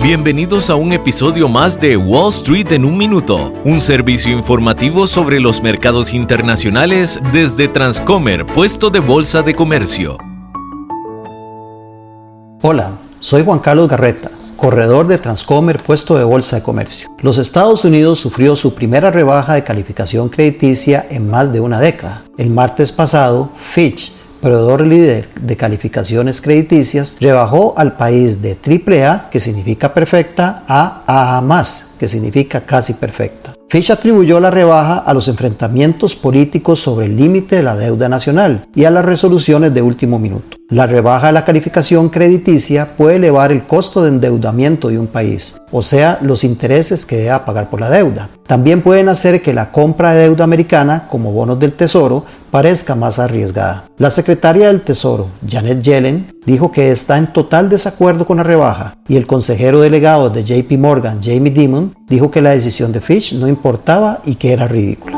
Bienvenidos a un episodio más de Wall Street en un minuto, un servicio informativo sobre los mercados internacionales desde Transcomer, puesto de bolsa de comercio. Hola, soy Juan Carlos Garreta, corredor de Transcomer, puesto de bolsa de comercio. Los Estados Unidos sufrió su primera rebaja de calificación crediticia en más de una década. El martes pasado, Fitch proveedor líder de calificaciones crediticias, rebajó al país de AAA, que significa perfecta, a AA+, que significa casi perfecta. Fitch atribuyó la rebaja a los enfrentamientos políticos sobre el límite de la deuda nacional y a las resoluciones de último minuto. La rebaja de la calificación crediticia puede elevar el costo de endeudamiento de un país, o sea, los intereses que deba pagar por la deuda. También pueden hacer que la compra de deuda americana, como bonos del Tesoro, parezca más arriesgada. La secretaria del Tesoro, Janet Yellen, dijo que está en total desacuerdo con la rebaja y el consejero delegado de JP Morgan, Jamie Dimon, dijo que la decisión de Fitch no importaba y que era ridícula.